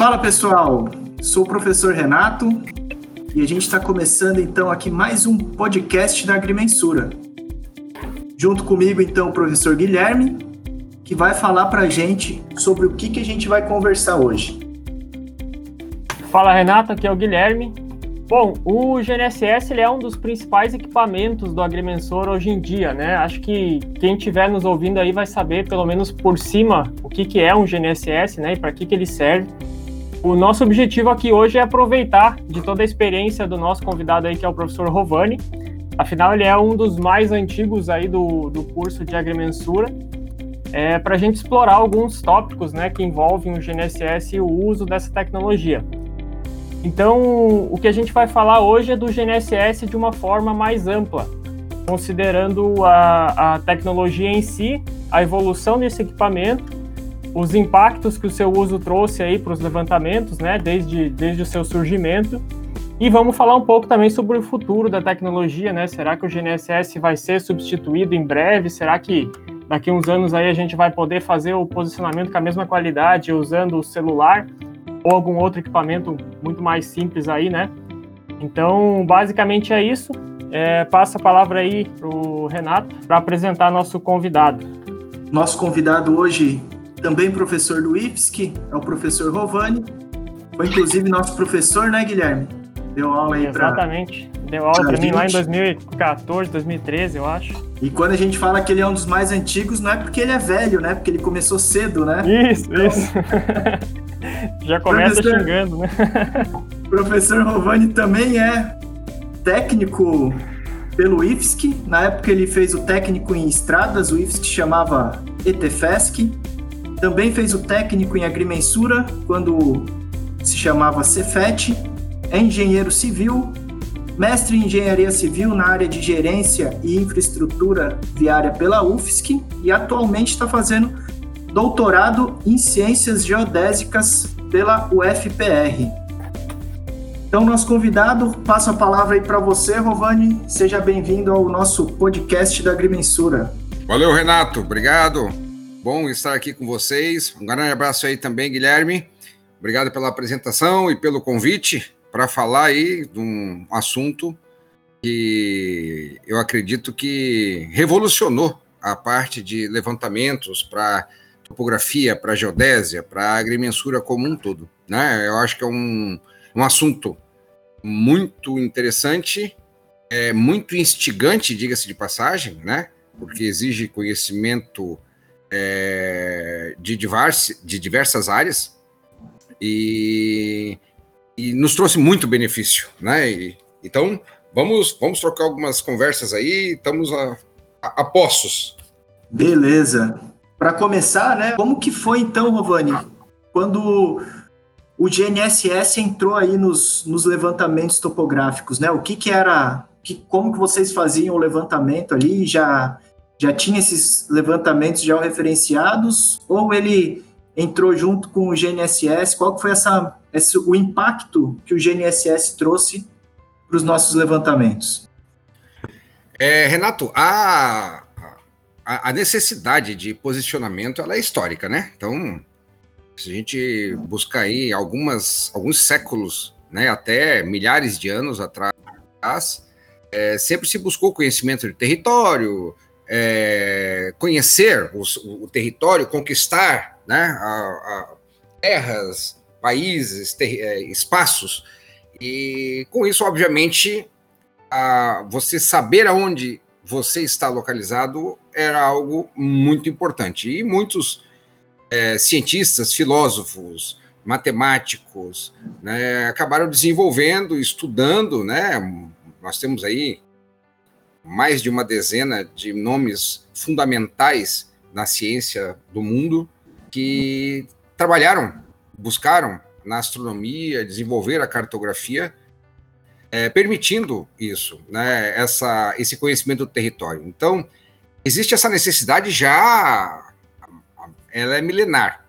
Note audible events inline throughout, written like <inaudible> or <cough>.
Fala pessoal, sou o professor Renato e a gente está começando então aqui mais um podcast da Agrimensura. Junto comigo então o professor Guilherme, que vai falar para a gente sobre o que, que a gente vai conversar hoje. Fala Renato, aqui é o Guilherme. Bom, o GNSS ele é um dos principais equipamentos do agrimensor hoje em dia, né? Acho que quem estiver nos ouvindo aí vai saber, pelo menos por cima, o que, que é um GNSS, né? E para que, que ele serve. O nosso objetivo aqui hoje é aproveitar de toda a experiência do nosso convidado aí, que é o professor Rovani. Afinal, ele é um dos mais antigos aí do, do curso de agrimensura. É, para a gente explorar alguns tópicos né, que envolvem o GNSS e o uso dessa tecnologia. Então, o que a gente vai falar hoje é do GNSS de uma forma mais ampla, considerando a, a tecnologia em si, a evolução desse equipamento os impactos que o seu uso trouxe aí para os levantamentos, né, desde, desde o seu surgimento. E vamos falar um pouco também sobre o futuro da tecnologia, né? Será que o GNSS vai ser substituído em breve? Será que daqui uns anos aí a gente vai poder fazer o posicionamento com a mesma qualidade usando o celular ou algum outro equipamento muito mais simples aí, né? Então, basicamente é isso. É, passa a palavra aí para o Renato para apresentar nosso convidado. Nosso convidado hoje também professor do IFSC, é o professor Rovani. Foi inclusive nosso professor, né, Guilherme? Deu aula aí para. Exatamente. Deu aula para mim lá em 2014, 2013, eu acho. E quando a gente fala que ele é um dos mais antigos, não é porque ele é velho, né? Porque ele começou cedo, né? Isso, então... isso. <laughs> Já começa professor... xingando, né? <laughs> professor Rovani também é técnico pelo IFSC. Na época ele fez o técnico em estradas, o IFSC chamava ETFESC. Também fez o técnico em agrimensura, quando se chamava Cefet. É engenheiro civil, mestre em engenharia civil na área de gerência e infraestrutura viária pela UFSC e atualmente está fazendo doutorado em ciências geodésicas pela UFPR. Então, nosso convidado, passo a palavra aí para você, Rovani. Seja bem-vindo ao nosso podcast da Agrimensura. Valeu, Renato. Obrigado. Bom estar aqui com vocês. Um grande abraço aí também, Guilherme. Obrigado pela apresentação e pelo convite para falar aí de um assunto que eu acredito que revolucionou a parte de levantamentos para topografia, para geodésia, para agrimensura como um todo. Né? Eu acho que é um, um assunto muito interessante, é muito instigante, diga-se de passagem, né? porque exige conhecimento é, de, divers, de diversas áreas e, e, nos trouxe muito benefício, né? E, então, vamos, vamos trocar algumas conversas aí, estamos a, a, a postos. Beleza. Para começar, né? Como que foi então, Rovani, quando o GNSS entrou aí nos, nos levantamentos topográficos, né? O que que era, que, como que vocês faziam o levantamento ali? Já já tinha esses levantamentos já referenciados ou ele entrou junto com o GNSS? Qual foi essa, esse, o impacto que o GNSS trouxe para os nossos levantamentos? É, Renato, a, a, a, necessidade de posicionamento ela é histórica, né? Então, se a gente buscar aí algumas, alguns séculos, né, até milhares de anos atrás, é, sempre se buscou conhecimento de território, é, conhecer os, o, território, conquistar né, a, a terras, países, ter, é, espaços. E com isso, obviamente, a, você saber aonde você está localizado era algo muito importante. E muitos é, cientistas, filósofos, matemáticos né, acabaram desenvolvendo, estudando, né? Nós temos aí mais de uma dezena de nomes fundamentais na ciência do mundo que trabalharam, buscaram na astronomia, desenvolver a cartografia, é, permitindo isso, né, essa, esse conhecimento do território. Então, existe essa necessidade já, ela é milenar.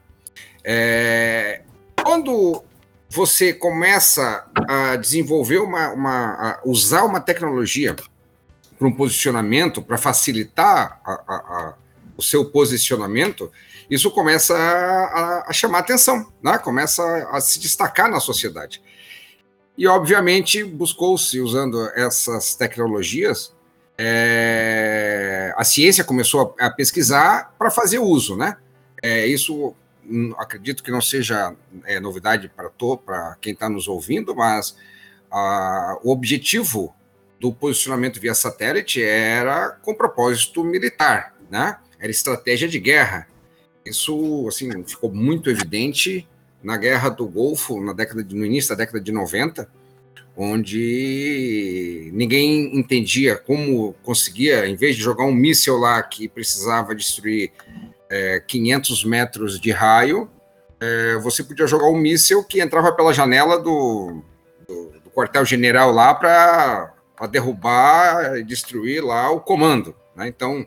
É, quando você começa a desenvolver uma, uma a usar uma tecnologia para um posicionamento, para facilitar a, a, a, o seu posicionamento, isso começa a, chamar atenção, né? começa a, se destacar na sociedade. E, obviamente, buscou-se, usando essas tecnologias, é, a ciência começou a, a pesquisar para fazer uso, né? É, isso hum, acredito que não seja é, novidade para quem está nos ouvindo, mas a, o objetivo do posicionamento via satélite era com propósito militar, né? Era estratégia de guerra. Isso assim ficou muito evidente na Guerra do Golfo, na década de, no início da década de 90, onde ninguém entendia como conseguia, em vez de jogar um míssil lá que precisava destruir é, 500 metros de raio, é, você podia jogar um míssil que entrava pela janela do, do, do quartel-general lá para derrubar e destruir lá o comando. Né? Então,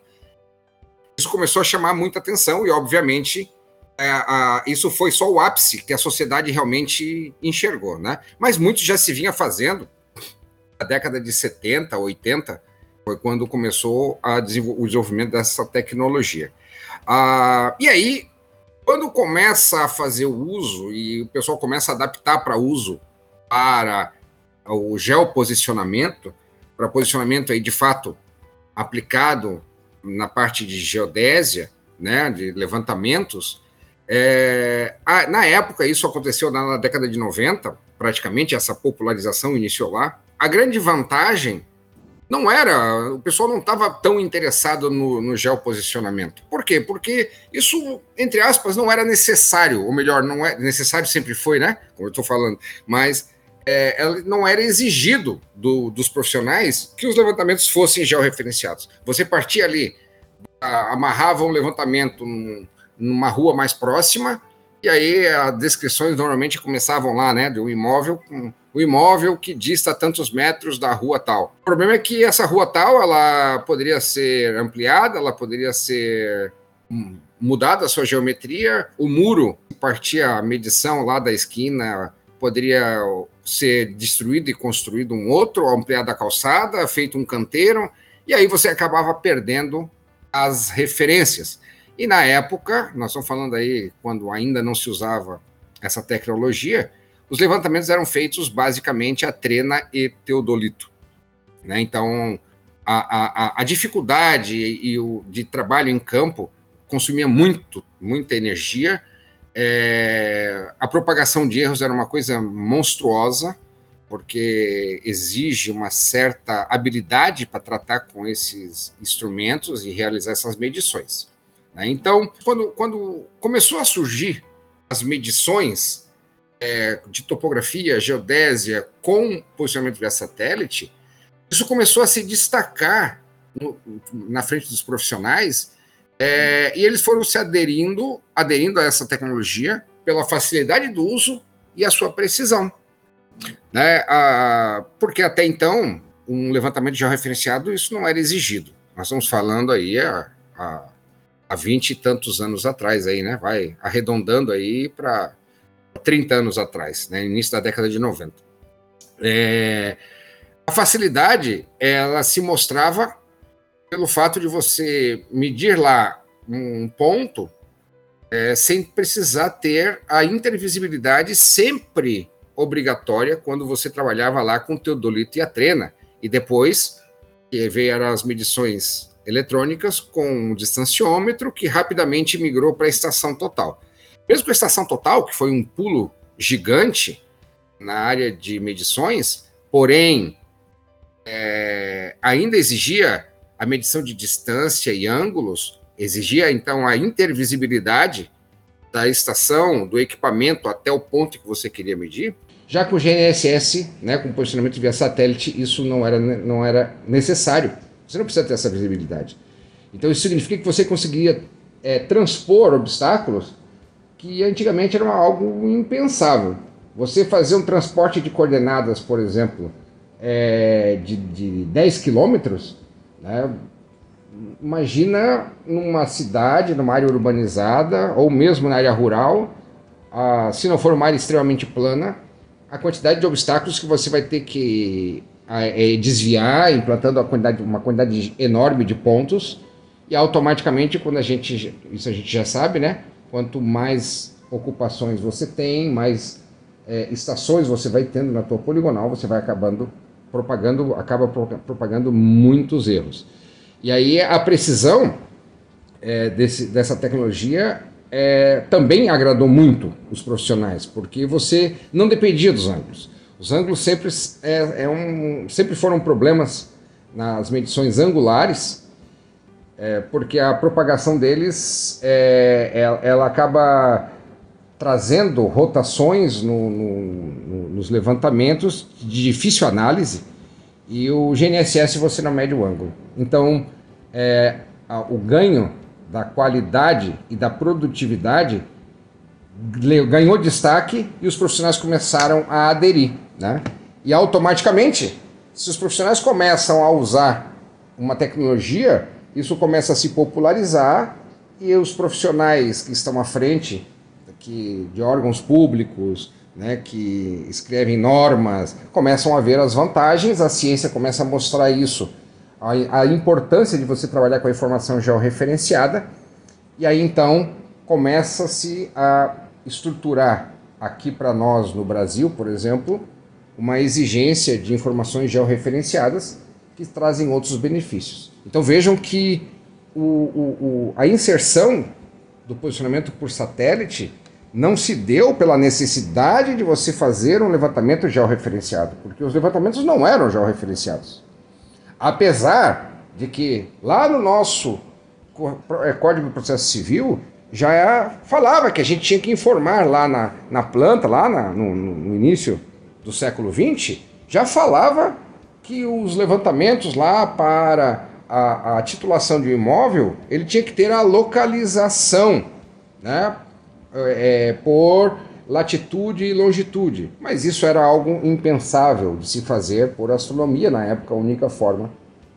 isso começou a chamar muita atenção e, obviamente, é, a, isso foi só o ápice que a sociedade realmente enxergou, né? Mas muito já se vinha fazendo. Na década de 70, 80, foi quando começou desenvol o desenvolvimento dessa tecnologia. Ah, e aí, quando começa a fazer o uso e o pessoal começa a adaptar para uso para o geoposicionamento, para posicionamento aí de fato aplicado na parte de geodésia, né, de levantamentos, é, a, na época, isso aconteceu na, na, década de 90, praticamente, essa popularização iniciou lá. A grande vantagem não era, o pessoal não estava tão interessado no, no geoposicionamento. Por quê? Porque isso, entre aspas, não era necessário, ou melhor, não é necessário sempre foi, né? Como eu estou falando, mas é, não era exigido do, dos profissionais que os levantamentos fossem georreferenciados. Você partia ali, amarrava um levantamento num, numa rua mais próxima, e aí as descrições normalmente começavam lá, né, do imóvel, o imóvel que dista tantos metros da rua tal. O problema é que essa rua tal, ela poderia ser ampliada, ela poderia ser hum, mudada a sua geometria, o muro partia a medição lá da esquina poderia ser destruído e construído um outro, ampliada a calçada, feito um canteiro, e aí você acabava perdendo as referências. E na época, nós estamos falando aí quando ainda não se usava essa tecnologia, os levantamentos eram feitos basicamente a trena e teodolito. Né? Então, a, a, a dificuldade e o de trabalho em campo consumia muito, muita energia. É, a propagação de erros era uma coisa monstruosa, porque exige uma certa habilidade para tratar com esses instrumentos e realizar essas medições. Né? Então, quando, quando começou a surgir as medições é, de topografia, geodésia com posicionamento via satélite, isso começou a se destacar no, na frente dos profissionais é, e eles foram se aderindo, aderindo a essa tecnologia pela facilidade do uso e a sua precisão. Né? A, porque até então, um levantamento georreferenciado, isso não era exigido. Nós estamos falando aí há 20 e tantos anos atrás aí, né? Vai arredondando aí para 30 anos atrás, né? Início da década de 90. É, a facilidade, ela se mostrava pelo fato de você medir lá um ponto é, sem precisar ter a intervisibilidade sempre obrigatória quando você trabalhava lá com o teodolito e a trena. E depois, veio as medições eletrônicas com um distanciômetro que rapidamente migrou para a estação total. Mesmo com a estação total, que foi um pulo gigante na área de medições, porém é, ainda exigia a medição de distância e ângulos, exigia então a intervisibilidade da estação, do equipamento até o ponto que você queria medir. Já que o GNSS, né, com posicionamento via satélite, isso não era, não era necessário você não precisa ter essa visibilidade. Então isso significa que você conseguia é, transpor obstáculos que antigamente era algo impensável. Você fazer um transporte de coordenadas, por exemplo, é, de, de 10 quilômetros, né? imagina numa cidade, numa área urbanizada, ou mesmo na área rural, se não for uma área extremamente plana, a quantidade de obstáculos que você vai ter que é, desviar, implantando quantidade, uma quantidade enorme de pontos, E automaticamente, quando a gente, isso a gente já sabe, né? Quanto mais ocupações você tem, mais é, estações você vai tendo na tua poligonal, você vai acabando propagando, acaba propagando muitos erros. E aí a precisão é, desse, dessa tecnologia é, também agradou muito os profissionais, porque você não dependia dos ângulos. Os ângulos sempre, é, é um, sempre foram problemas nas medições angulares, é, porque a propagação deles é, ela, ela acaba trazendo rotações no, no, no, nos levantamentos de difícil análise e o GNSS você não mede o ângulo. Então, é, a, o ganho da qualidade e da produtividade ganhou destaque e os profissionais começaram a aderir. Né? E automaticamente, se os profissionais começam a usar uma tecnologia, isso começa a se popularizar e os profissionais que estão à frente que, de órgãos públicos, né, que escrevem normas, começam a ver as vantagens, a ciência começa a mostrar isso, a, a importância de você trabalhar com a informação georreferenciada, e aí então começa-se a estruturar aqui para nós no Brasil, por exemplo, uma exigência de informações georreferenciadas que trazem outros benefícios. Então vejam que o, o, o, a inserção do posicionamento por satélite não se deu pela necessidade de você fazer um levantamento georreferenciado, porque os levantamentos não eram georreferenciados. Apesar de que lá no nosso é, Código de Processo Civil já falava que a gente tinha que informar lá na, na planta, lá na, no, no início do século XX, já falava que os levantamentos lá para a, a, titulação de um imóvel, ele tinha que ter a localização, né? É, por latitude e longitude. Mas isso era algo impensável de se fazer por astronomia, na época a única forma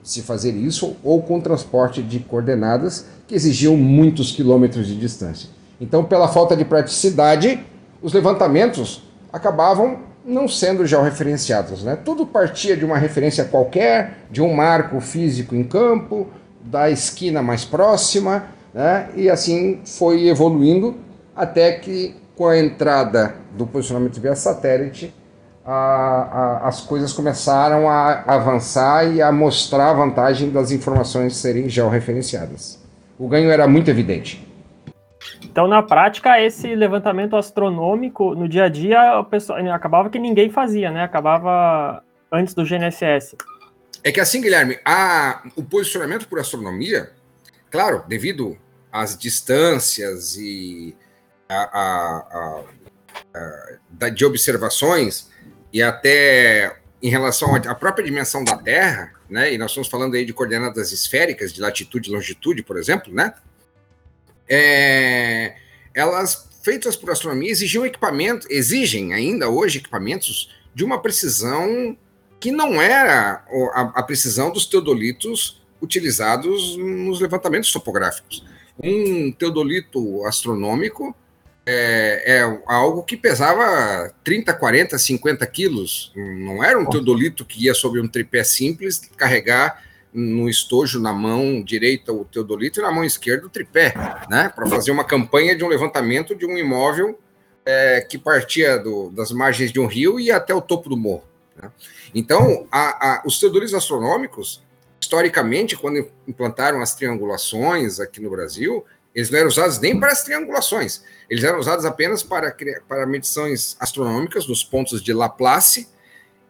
de se fazer isso, ou com transporte de coordenadas que exigiam muitos quilômetros de distância. Então, pela falta de praticidade, os levantamentos acabavam não sendo georreferenciados. Né? Tudo partia de uma referência qualquer, de um marco físico em campo, da esquina mais próxima, né? e assim foi evoluindo até que com a entrada do posicionamento via satélite, a, a, as coisas começaram a avançar e a mostrar a vantagem das informações serem georreferenciadas. O ganho era muito evidente. Então, na prática, esse levantamento astronômico no dia a dia, pessoal, acabava que ninguém fazia, né? Acabava antes do GNSS. É que assim, Guilherme, a, o posicionamento por astronomia, claro, devido às distâncias e a, a, a, de observações e até em relação à própria dimensão da Terra, né? E nós estamos falando aí de coordenadas esféricas, de latitude e longitude, por exemplo, né? É, elas feitas por astronomia exigiam equipamento, exigem ainda hoje equipamentos de uma precisão que não era a, a precisão dos teodolitos utilizados nos levantamentos topográficos. Um teodolito astronômico é, é, algo que pesava 30, 40, 50 quilos. Não era um teodolito que ia sobre um tripé simples carregar no estojo na mão direita o teodolito e na mão esquerda o tripé, né? Para fazer uma campanha de um levantamento de um imóvel é, que partia do, das margens de um rio e ia até o topo do morro. Né? Então, a, a, os teodolitos astronômicos, historicamente, quando implantaram as triangulações aqui no Brasil, eles não eram usados nem para as triangulações, eles eram usados apenas para, para medições astronômicas dos pontos de Laplace,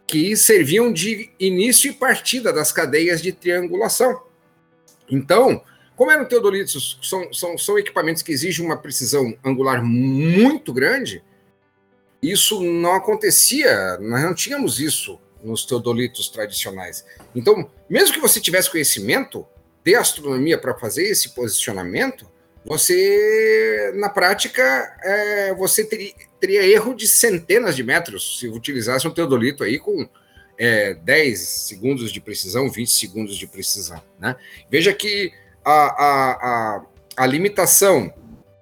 que serviam de início e partida das cadeias de triangulação. Então, como eram teodolitos, são, são, são equipamentos que exigem uma precisão angular muito grande, isso não acontecia, nós não tínhamos isso nos teodolitos tradicionais. Então, mesmo que você tivesse conhecimento de astronomia para fazer esse posicionamento, você, na prática, é, você teria, teria, erro de centenas de metros se utilizasse um teodolito aí com é, 10 segundos de precisão, 20 segundos de precisão. Né? Veja que a, a, a, a limitação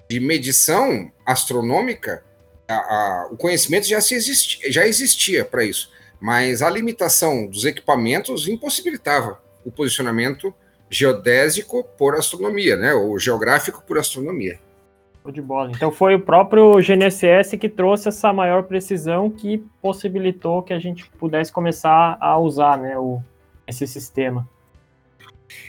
de medição astronômica, a, o conhecimento já, se existia, já existia para isso, mas a limitação dos equipamentos impossibilitava o posicionamento geodésico por astronomia, né? Ou geográfico por astronomia. De bola. Então foi o próprio GNSS que trouxe essa maior precisão que possibilitou que a gente pudesse começar a usar né, o, esse sistema.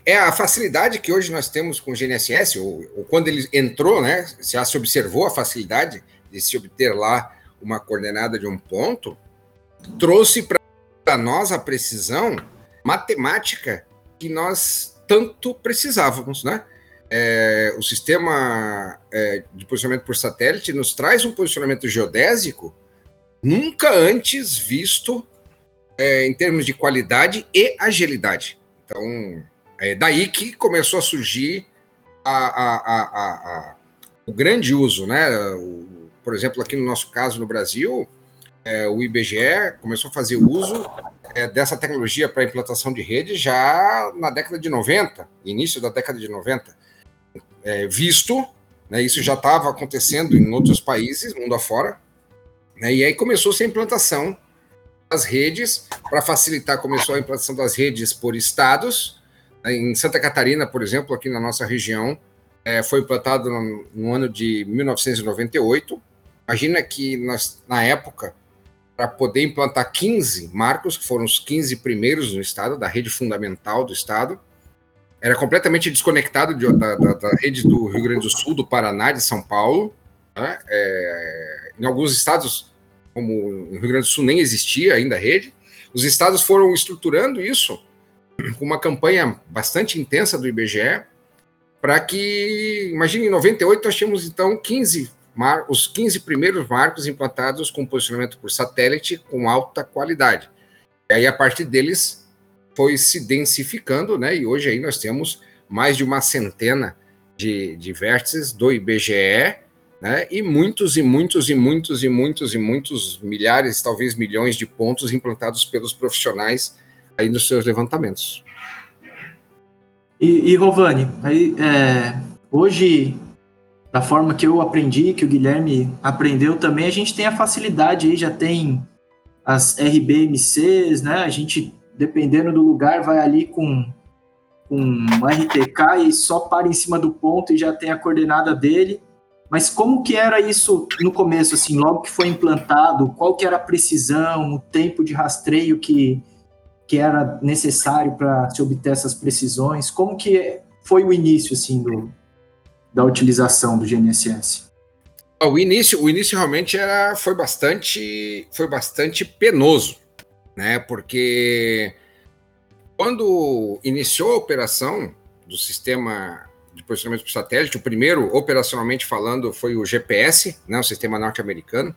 É a facilidade que hoje nós temos com o GNSS, ou, ou quando ele entrou, né? Já se observou a facilidade de se obter lá uma coordenada de um ponto, trouxe para nós a precisão matemática que nós tanto precisávamos, né? É, o sistema é, de posicionamento por satélite nos traz um posicionamento geodésico nunca antes visto é, em termos de qualidade e agilidade. Então, é daí que começou a surgir a, a, a, o grande uso, né? O, por exemplo, aqui no nosso caso no Brasil, é, o IBGE começou a fazer uso é, dessa tecnologia para implantação de rede já na década de 90, início da década de 90. É, visto, né, isso já estava acontecendo em outros países, mundo afora, né, e aí começou-se a implantação das redes, para facilitar, começou a implantação das redes por estados. Né, em Santa Catarina, por exemplo, aqui na nossa região, é, foi implantado no, no ano de 1998. Imagina que nós, na época, para poder implantar 15 marcos, que foram os 15 primeiros no estado, da rede fundamental do estado. Era completamente desconectado de, da, da, da, rede do Rio Grande do Sul, do Paraná, de São Paulo. Né? É, em alguns estados, como no Rio Grande do Sul, nem existia ainda a rede. Os estados foram estruturando isso com uma campanha bastante intensa do IBGE, para que, imagine, em 98 nós tínhamos então 15 mar, os 15 primeiros marcos implantados com posicionamento por satélite com alta qualidade. E aí, a partir deles, foi se densificando, né? E hoje aí nós temos mais de uma centena de, de vértices do IBGE, né? E muitos e muitos e muitos e muitos e muitos milhares, talvez milhões de pontos implantados pelos profissionais aí nos seus levantamentos. E, e Rovani, aí, é, hoje da forma que eu aprendi, que o Guilherme aprendeu também, a gente tem a facilidade aí, já tem as RBMCs, né? A gente, dependendo do lugar, vai ali com, com um RTK e só para em cima do ponto e já tem a coordenada dele. Mas como que era isso no começo, assim, logo que foi implantado? Qual que era a precisão, o tempo de rastreio que, que era necessário para se obter essas precisões? Como que foi o início, assim, do, da utilização do GNSS? O início, o início realmente era, foi bastante, foi bastante penoso, né? Porque quando iniciou a operação do sistema de posicionamento por satélite, o primeiro, operacionalmente falando, foi o GPS, né? O sistema norte-americano.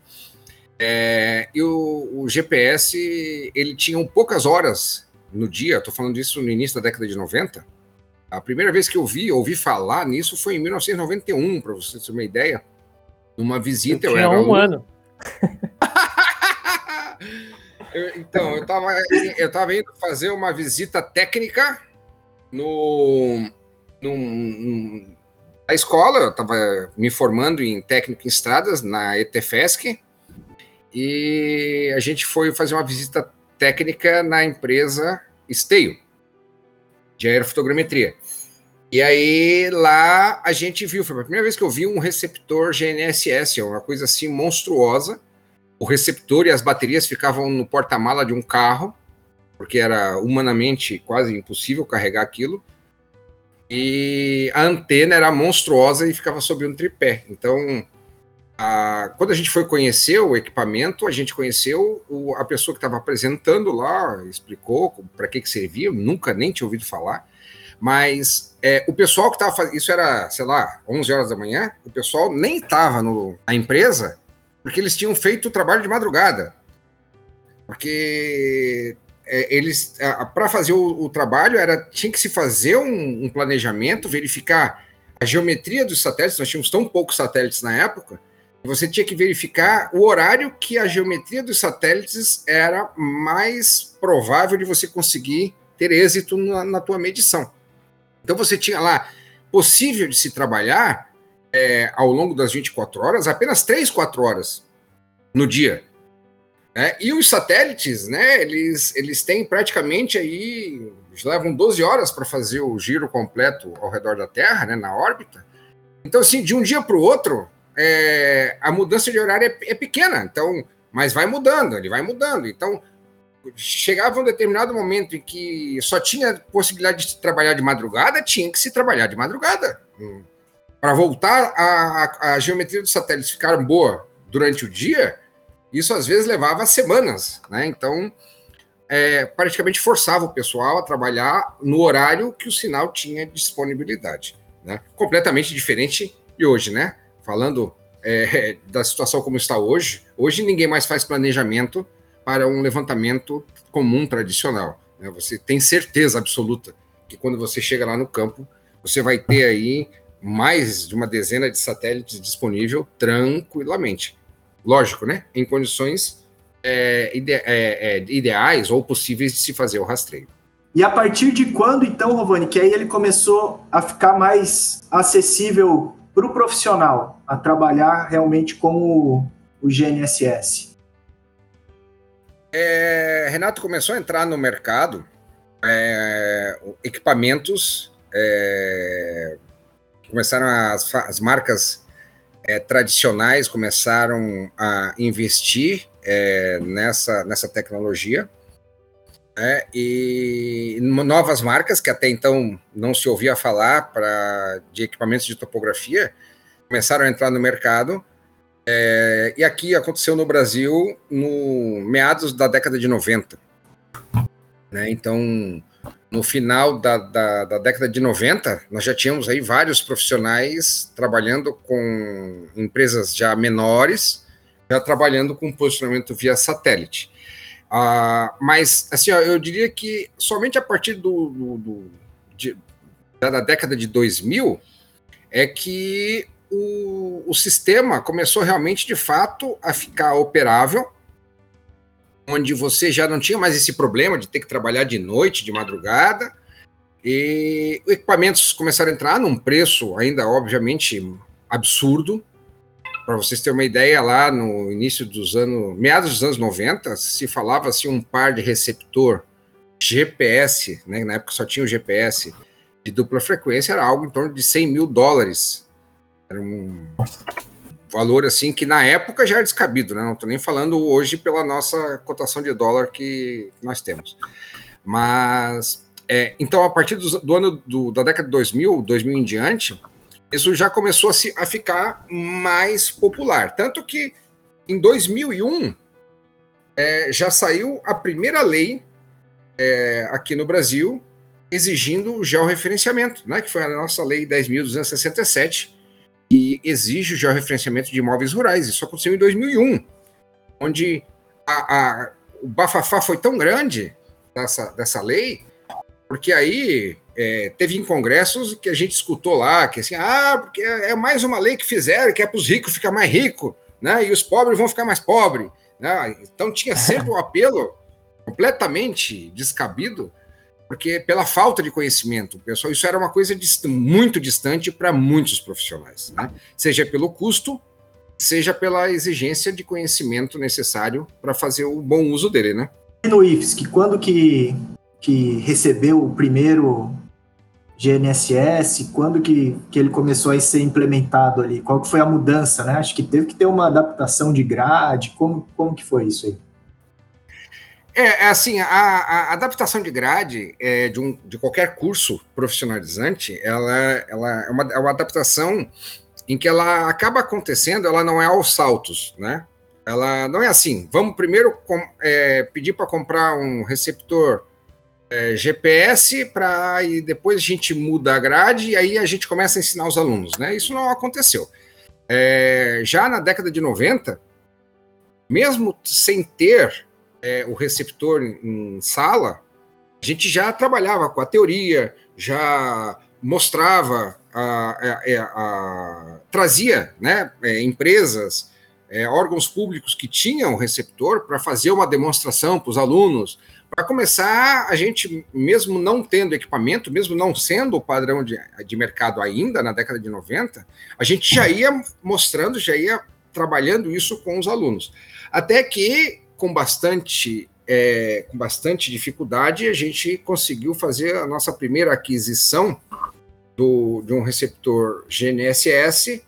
É, e o, o, GPS ele tinha poucas horas no dia, estou falando disso no início da década de 90, a primeira vez que eu vi, ouvi falar nisso foi em 1991, para você ter uma ideia. Numa visita, eu, eu era um ano. <laughs> eu, então, eu estava eu tava indo fazer uma visita técnica no, no, na escola, eu estava me formando em técnico em estradas na ETFESC, e a gente foi fazer uma visita técnica na empresa Esteio, de aerofotogrametria. E aí lá a gente viu, foi a primeira vez que eu vi um receptor GNSS, é uma coisa assim monstruosa. O receptor e as baterias ficavam no porta-mala de um carro, porque era humanamente quase impossível carregar aquilo. E a antena era monstruosa e ficava sobre um tripé. Então, a, quando a gente foi conhecer o equipamento, a gente conheceu o, a pessoa que estava apresentando lá, explicou para que, que servia, nunca nem tinha ouvido falar. Mas é, o pessoal que estava fazendo. Isso era, sei lá, 11 horas da manhã. O pessoal nem estava na empresa porque eles tinham feito o trabalho de madrugada. Porque é, eles, para fazer o, o, trabalho, era tinha que se fazer um, um, planejamento, verificar a geometria dos satélites. Nós tínhamos tão poucos satélites na época. Você tinha que verificar o horário que a geometria dos satélites era mais provável de você conseguir ter êxito na, na tua medição. Então você tinha lá possível de se trabalhar é, ao longo das 24 horas apenas 3, 4 horas no dia. Né? E os satélites, né, eles, eles têm praticamente aí levam 12 horas para fazer o giro completo ao redor da Terra, né, na órbita. Então, assim, de um dia para o outro, é, a mudança de horário é, é, pequena, então, mas vai mudando, ele vai mudando. Então, chegava um determinado momento em que só tinha possibilidade de trabalhar de madrugada, tinha que se trabalhar de madrugada. Para voltar a, a, a geometria dos satélites ficar boa durante o dia, isso às vezes levava semanas, né? Então, é, praticamente forçava o pessoal a trabalhar no horário que o sinal tinha disponibilidade, né? Completamente diferente de hoje, né? Falando é, <laughs> da situação como está hoje, hoje ninguém mais faz planejamento para um levantamento comum tradicional. Né? Você tem certeza absoluta que quando você chega lá no campo, você vai ter aí mais de uma dezena de satélites disponível tranquilamente. Lógico, né? Em condições é, ide é, é, ideais ou possíveis de se fazer o rastreio. E a partir de quando, então, Rovani, que aí ele começou a ficar mais acessível para o profissional, a trabalhar realmente com o, o GNSS? É, Renato começou a entrar no mercado é, equipamentos, é, começaram as, as marcas é, tradicionais começaram a investir é, nessa, nessa tecnologia. Né, e novas marcas que até então não se ouvia falar para de equipamentos de topografia começaram a entrar no mercado é, e aqui aconteceu no Brasil no meados da década de 90 né, então no final da, da, da, década de 90, nós já tínhamos aí vários profissionais trabalhando com empresas já menores, já trabalhando com posicionamento via satélite. Ah, mas, assim, ó, eu diria que somente a partir do, do, do de, da década de 2000 é que o, o sistema começou realmente, de fato, a ficar operável onde você já não tinha mais esse problema de ter que trabalhar de noite, de madrugada, e os equipamentos começaram a entrar num preço ainda, obviamente, absurdo. Para vocês terem uma ideia, lá no início dos anos, meados dos anos 90, se falava assim um par de receptor GPS, né, na época só tinha o GPS de dupla frequência, era algo em torno de 100 mil dólares. Era um valor assim que na época já era descabido, né? Não estou nem falando hoje pela nossa cotação de dólar que nós temos. Mas é, então a partir do, do ano do, da década de 2000, 2000 em diante, isso já começou a, se, a ficar mais popular, tanto que em 2001 é, já saiu a primeira lei é, aqui no Brasil exigindo o georreferenciamento, né? Que foi a nossa lei 10.267 e exige o georreferenciamento de imóveis rurais. Isso aconteceu em 2001, onde a, a, o bafafá foi tão grande dessa, dessa lei, porque aí é, teve em congressos que a gente escutou lá, que assim, ah, porque é mais uma lei que fizeram, que é para os ricos ficar mais ricos, né, e os pobres vão ficar mais pobres. Né? Então tinha sempre um apelo completamente descabido porque pela falta de conhecimento, pessoal, isso era uma coisa dist muito distante para muitos profissionais, né? seja pelo custo, seja pela exigência de conhecimento necessário para fazer o bom uso dele, né? E no IFSC, quando que, que recebeu o primeiro GNSS, quando que, que ele começou a ser implementado ali? Qual que foi a mudança, né? Acho que teve que ter uma adaptação de grade, como, como que foi isso aí? É, é, assim, a, a, adaptação de grade é, de, um, de qualquer curso profissionalizante, ela, ela é, uma, é uma adaptação em que ela acaba acontecendo, ela não é aos saltos, né? Ela não é assim, vamos primeiro com, é, pedir para comprar um receptor é, GPS para e depois a gente muda a grade e aí a gente começa a ensinar os alunos, né? Isso não aconteceu. É, já na década de 90, mesmo sem ter é, o receptor em, sala, a gente já trabalhava com a teoria, já mostrava, a, a, a, a trazia né, é, empresas, é, órgãos públicos que tinham receptor para fazer uma demonstração para os alunos, para começar, a gente, mesmo não tendo equipamento, mesmo não sendo o padrão de, de mercado ainda, na década de 90, a gente já ia mostrando, já ia trabalhando isso com os alunos. Até que com bastante é, com bastante dificuldade, a gente conseguiu fazer a nossa primeira aquisição do, de um receptor GNSS,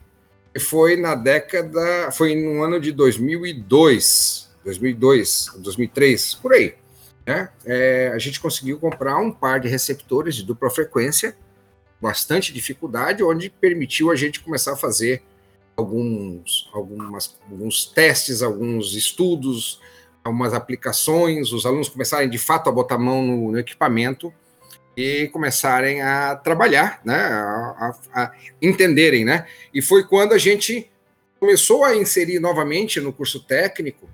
que foi na década, foi no ano de 2002, 2002, 2003, por aí. Né? É, a gente conseguiu comprar um par de receptores de dupla frequência, bastante dificuldade, onde permitiu a gente começar a fazer alguns, algumas, alguns testes, alguns estudos, algumas aplicações, os alunos começarem de fato a botar a mão no, no equipamento e começarem a trabalhar, né, a, a, a, entenderem, né? E foi quando a gente começou a inserir novamente no curso técnico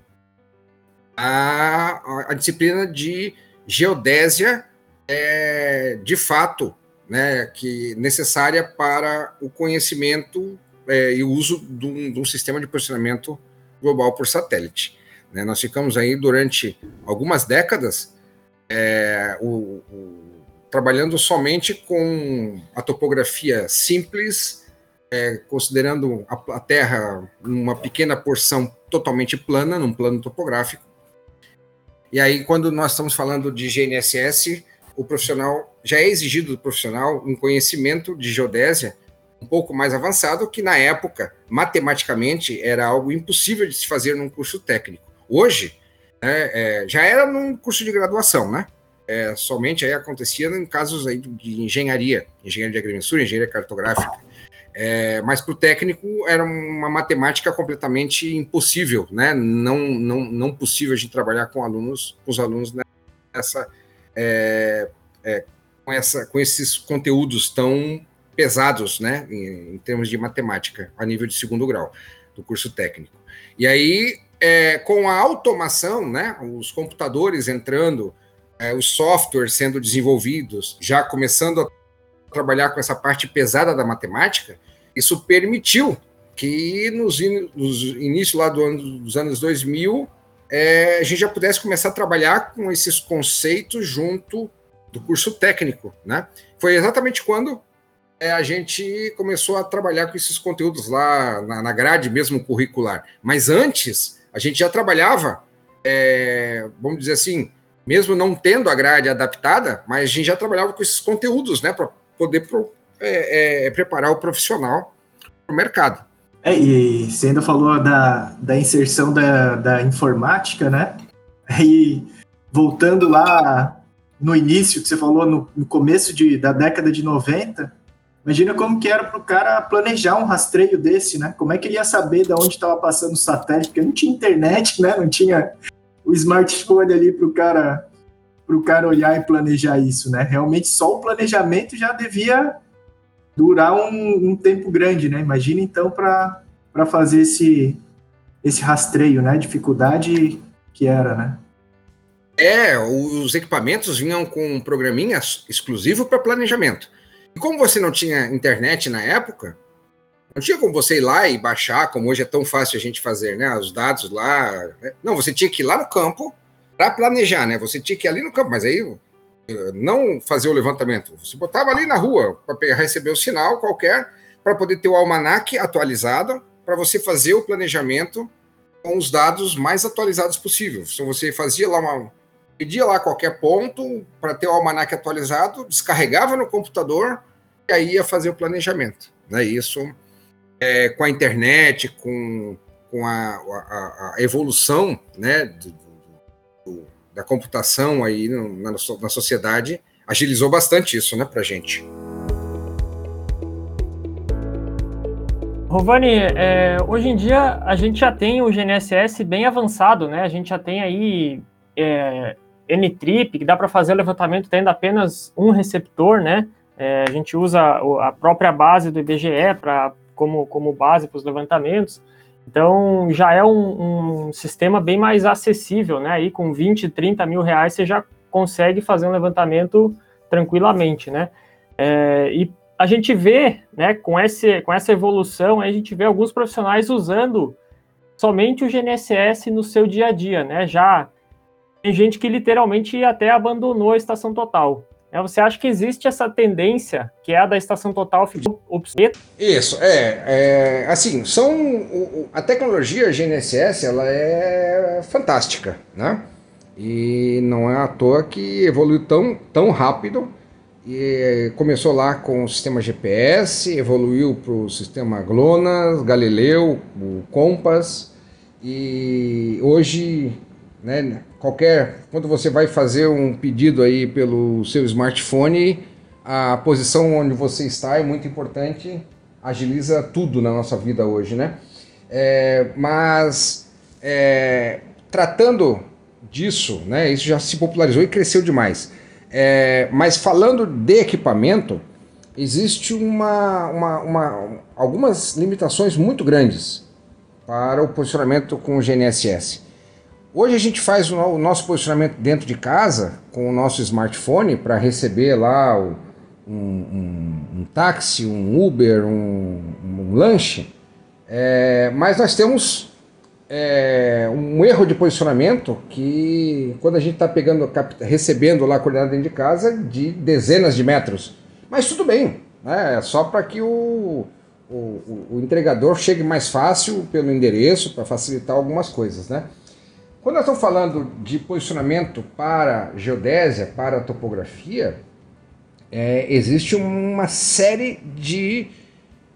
a, a disciplina de geodésia, é, de fato, né, que necessária para o conhecimento é, e uso de um, de um, sistema de posicionamento global por satélite. Né? Nós ficamos aí durante algumas décadas é, o, o, trabalhando somente com a topografia simples, é, considerando a, a Terra uma pequena porção totalmente plana, num plano topográfico. E aí, quando nós estamos falando de GNSS, o profissional já é exigido do profissional um conhecimento de geodésia um pouco mais avançado, que na época, matematicamente, era algo impossível de se fazer num curso técnico. Hoje, né, é, já era num curso de graduação, né? É, somente aí acontecia em casos aí de engenharia, engenharia de agrimensura, engenharia cartográfica. É, mas para o técnico era uma matemática completamente impossível, né? Não, não, não possível de trabalhar com alunos, com os alunos nessa, é, é, com, essa, com esses conteúdos tão pesados, né, em, em, termos de matemática, a nível de segundo grau do curso técnico. E aí, é, com a automação, né, os computadores entrando, é, os softwares sendo desenvolvidos, já começando a trabalhar com essa parte pesada da matemática, isso permitiu que nos, nos inícios lá do ano, dos anos 2000, é, a gente já pudesse começar a trabalhar com esses conceitos junto do curso técnico, né? Foi exatamente quando é, a gente começou a trabalhar com esses conteúdos lá na, na grade mesmo curricular. Mas antes, a gente já trabalhava, é, vamos dizer assim, mesmo não tendo a grade adaptada, mas a gente já trabalhava com esses conteúdos, né, para poder pro, é, é, preparar o profissional para o mercado. É, e você ainda falou da, da inserção da, da informática, né? <laughs> E voltando lá no início, que você falou no, no começo de, da década de 90, Imagina como que era para o cara planejar um rastreio desse, né? Como é que ele ia saber de onde estava passando o satélite? Porque não tinha internet, né? Não tinha o smartphone ali para o cara, pro cara olhar e planejar isso, né? Realmente só o planejamento já devia durar um, um tempo grande, né? Imagina então para fazer esse, esse rastreio, né? Dificuldade que era, né? É, os equipamentos vinham com um programinha exclusivo para planejamento. E como você não tinha internet na época, não tinha como você ir lá e baixar, como hoje é tão fácil a gente fazer, né? Os dados lá. Né? Não, você tinha que ir lá no campo para planejar, né? Você tinha que ir ali no campo, mas aí eh, não fazer o levantamento. Você botava ali na rua para receber o sinal qualquer, para poder ter o almanac atualizado, para você fazer o planejamento com os dados mais atualizados possível. Então você fazia lá uma, pedia lá qualquer ponto para ter o almanac atualizado, descarregava no computador e aí ia fazer o planejamento. Né? Isso é, com a internet, com, com a, a, a evolução né, do, do, da computação aí na, na sociedade, agilizou bastante isso né, para a gente. Rovani, é, hoje em dia a gente já tem o GNSS bem avançado, né? A gente já tem aí é, N-Trip, que dá para fazer o levantamento tendo apenas um receptor, né? É, a gente usa a própria base do IBGE pra, como, como base para os levantamentos. Então, já é um, um, sistema bem mais acessível, né? Aí com 20, 30 mil reais você já consegue fazer um levantamento tranquilamente, né? É, e a gente vê, né, com, esse, com essa evolução, a gente vê alguns profissionais usando somente o GNSS no seu dia a dia, né? Já tem gente que literalmente até abandonou a estação total. É, você acha que existe essa tendência, que é a da estação total obsoleta? Isso, é, é, assim, são, a tecnologia GNSS, ela é fantástica, né? E não é à toa que evoluiu tão, tão rápido. E começou lá com o sistema GPS, evoluiu para o sistema GLONASS, Galileu, o Compass. E hoje, né, qualquer quando você vai fazer um pedido aí pelo seu smartphone, a posição onde você está é muito importante, agiliza tudo na nossa vida hoje, né? É, mas é, tratando disso, né? Isso já se popularizou e cresceu demais. É, mas falando de equipamento, existe uma, uma, uma, algumas limitações muito grandes para o posicionamento com o GNSS. Hoje a gente faz o nosso posicionamento dentro de casa com o nosso smartphone para receber lá o, um, um, um, táxi, um Uber, um, um lanche, é, mas nós temos é, um erro de posicionamento que quando a gente está pegando, recebendo lá a coordenada dentro de casa de dezenas de metros. Mas tudo bem, né? é só para que o, o, o, entregador chegue mais fácil pelo endereço, para facilitar algumas coisas. Né? Quando nós estamos falando de posicionamento para geodésia, para topografia, é, existe uma série de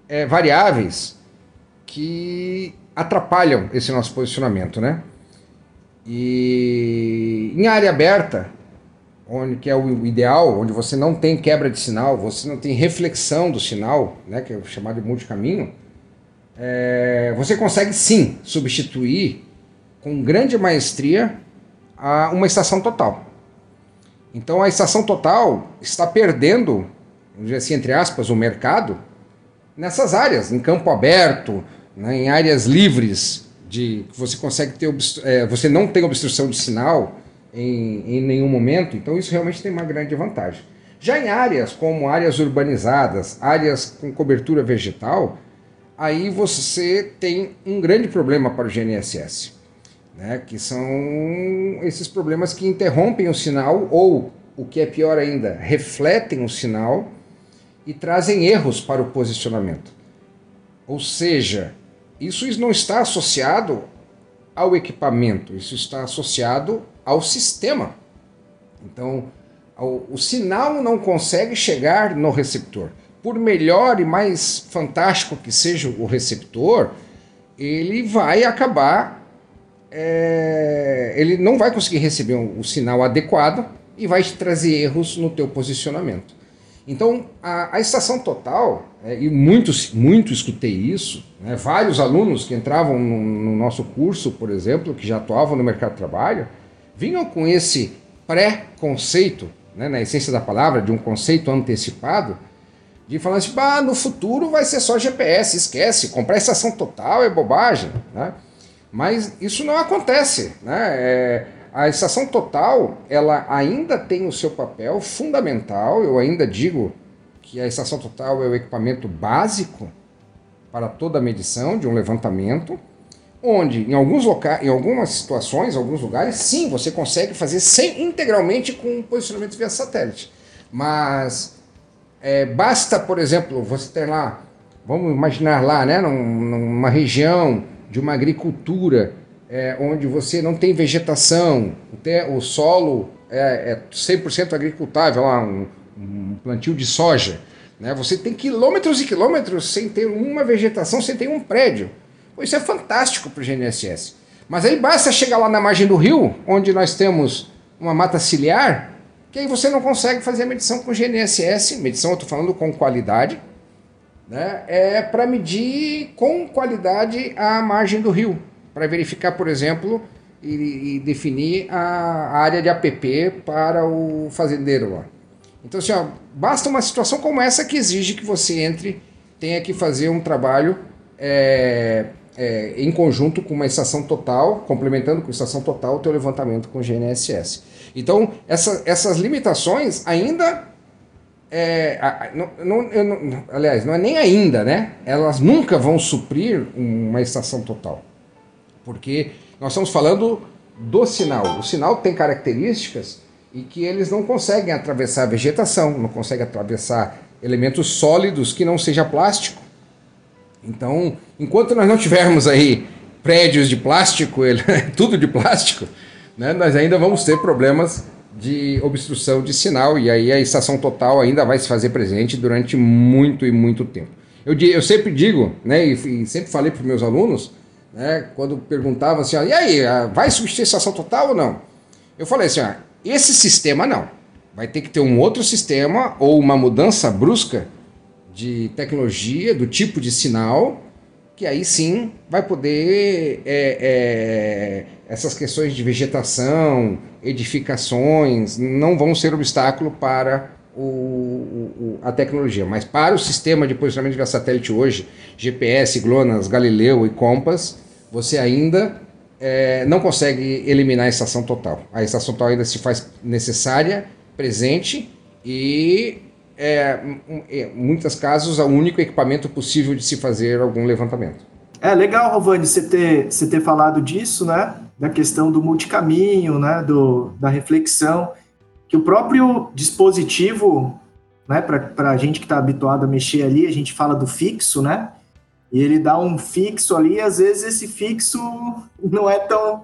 é, variáveis que atrapalham esse nosso posicionamento, né? E em área aberta, onde que é o ideal, onde você não tem quebra de sinal, você não tem reflexão do sinal, né, que é chamado de multicaminho, é, você consegue sim substituir com grande maestria a uma estação total. Então a estação total está perdendo, assim, entre aspas, o mercado nessas áreas, em campo aberto, né, em áreas livres, de que você consegue ter é, você não tem obstrução de sinal em, em nenhum momento, então isso realmente tem uma grande vantagem. Já em áreas como áreas urbanizadas, áreas com cobertura vegetal, aí você tem um grande problema para o GNSS né, que são esses problemas que interrompem o sinal ou, o que é pior ainda, refletem o sinal e trazem erros para o posicionamento. Ou seja, isso não está associado ao equipamento, isso está associado ao sistema. Então, o sinal não consegue chegar no receptor. Por melhor e mais fantástico que seja o receptor, ele vai acabar é, ele não vai conseguir receber o um, sinal adequado e vai te trazer erros no teu posicionamento. Então, a, a estação total, é, e muitos, muito escutei isso, né, vários alunos que entravam no, no, nosso curso, por exemplo, que já atuavam no mercado de trabalho, vinham com esse pré-conceito, né, na essência da palavra, de um conceito antecipado, de falar assim, bah, no futuro vai ser só GPS, esquece, comprar estação total é bobagem, né? Mas isso não acontece. Né? É, a estação total ela ainda tem o seu papel fundamental. Eu ainda digo que a estação total é o equipamento básico para toda a medição de um levantamento, onde em alguns locais, em algumas situações, alguns lugares, sim, você consegue fazer sem integralmente com posicionamento via satélite. Mas é, basta, por exemplo, você ter lá, vamos imaginar lá, né, numa região de uma agricultura é, onde você não tem vegetação, o, solo é, é 100% agricultável, um, um, plantio de soja. Né? Você tem quilômetros e quilômetros sem ter uma vegetação, sem ter um prédio. Isso é fantástico para o GNSS. Mas aí basta chegar lá na margem do rio, onde nós temos uma mata ciliar, que aí você não consegue fazer a medição com GNSS. Medição eu estou falando com qualidade, né, é para medir com qualidade a margem do rio, para verificar, por exemplo, e, e, definir a área de APP para o fazendeiro lá. Então, assim, ó, basta uma situação como essa que exige que você entre, tenha que fazer um trabalho é, é, em conjunto com uma estação total, complementando com a estação total o teu levantamento com GNSS. Então, essa, essas limitações ainda é, não, não, não, aliás, não é nem ainda, né? Elas nunca vão suprir uma estação total. Porque nós estamos falando do sinal. O sinal tem características e que eles não conseguem atravessar a vegetação, não conseguem atravessar elementos sólidos que não seja plástico. Então, enquanto nós não tivermos aí prédios de plástico, <laughs> tudo de plástico, né, nós ainda vamos ter problemas de obstrução de sinal e aí a estação total ainda vai se fazer presente durante muito e muito tempo. Eu, eu sempre digo, né, e, e sempre falei para os meus alunos, né, quando perguntavam assim, e aí, vai substituir a estação total ou não? Eu falei assim, ó, esse sistema não. Vai ter que ter um outro sistema ou uma mudança brusca de tecnologia, do tipo de sinal, que aí sim vai poder é, é, essas questões de vegetação, edificações, não vão ser obstáculo para o, o, a tecnologia. Mas para o sistema de posicionamento de satélite hoje, GPS, GLONASS, Galileu e Compass, você ainda é, não consegue eliminar a estação total. A estação total ainda se faz necessária, presente e é, em muitos casos, é o único equipamento possível de se fazer algum levantamento. É legal, Rovani, você ter, você ter falado disso, né? Da questão do multicaminho, né? Do, da reflexão, que o próprio dispositivo, né? Para a gente que está habituado a mexer ali, a gente fala do fixo, né? E ele dá um fixo ali, às vezes esse fixo não é tão,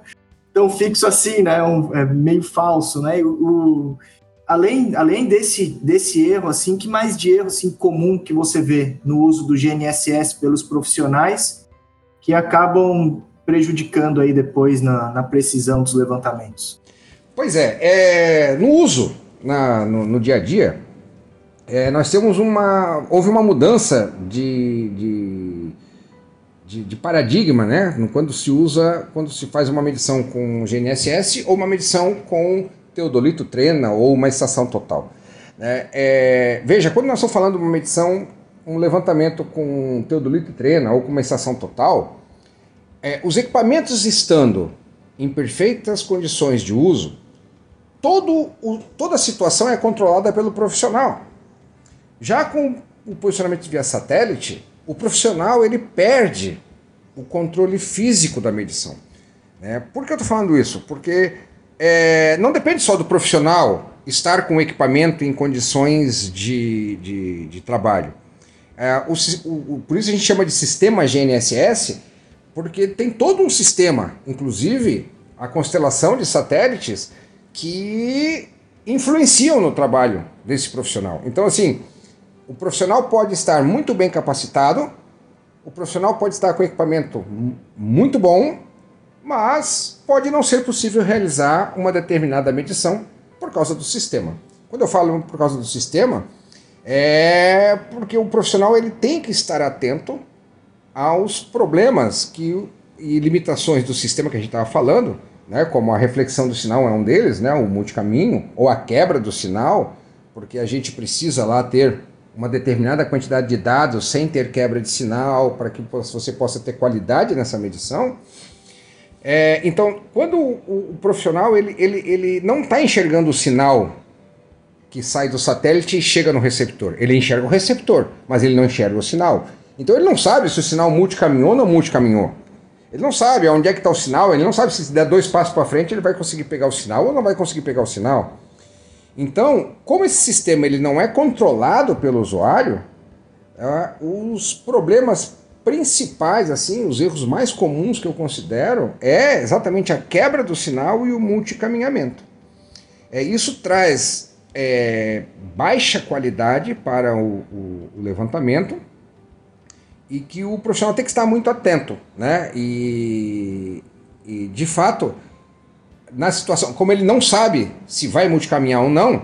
tão fixo assim, né? É um, é meio falso, né? o, além, além desse, desse erro, assim, que mais de erro assim, comum que você vê no uso do GNSS pelos profissionais que acabam prejudicando aí depois na, na precisão dos levantamentos? Pois é, é no uso, na, no, no dia a dia, é, nós temos uma. Houve uma mudança de, de, de, de, paradigma, né? Quando se usa, quando se faz uma medição com GNSS ou uma medição com teodolito trena ou uma estação total. É, é, veja, quando nós estamos falando de uma medição, um levantamento com teodolito trena ou com uma estação total, é, os equipamentos estando em perfeitas condições de uso, todo o, toda a situação é controlada pelo profissional. Já com o posicionamento via satélite, o profissional ele perde o controle físico da medição. Né? Por que eu estou falando isso? Porque é, não depende só do profissional estar com o equipamento em condições de, de, de trabalho. É, o, o, por isso a gente chama de sistema GNSS, porque tem todo um sistema, inclusive a constelação de satélites, que influenciam no trabalho desse profissional. Então, assim, o profissional pode estar muito bem capacitado, o profissional pode estar com equipamento muito bom, mas pode não ser possível realizar uma determinada medição por causa do sistema. Quando eu falo por causa do sistema, é porque o profissional ele tem que estar atento aos problemas que, e limitações do sistema que a gente estava falando, né, como a reflexão do sinal é um deles, né, o multicaminho, ou a quebra do sinal, porque a gente precisa lá ter uma determinada quantidade de dados sem ter quebra de sinal, para que você possa ter qualidade nessa medição. É, então, quando o, o, profissional ele, ele, ele não está enxergando o sinal que sai do satélite e chega no receptor, ele enxerga o receptor, mas ele não enxerga o sinal. Então ele não sabe se o sinal multicaminhou ou não multicaminhou. Ele não sabe onde é que está o sinal, ele não sabe se der dois passos para frente ele vai conseguir pegar o sinal ou não vai conseguir pegar o sinal. Então, como esse sistema ele não é controlado pelo usuário, é, os problemas principais, assim, os erros mais comuns que eu considero é exatamente a quebra do sinal e o multicaminhamento. É, isso traz é, baixa qualidade para o, o, o, levantamento e que o profissional tem que estar muito atento, né? E, e de fato, na situação, como ele não sabe se vai multicaminhar ou não,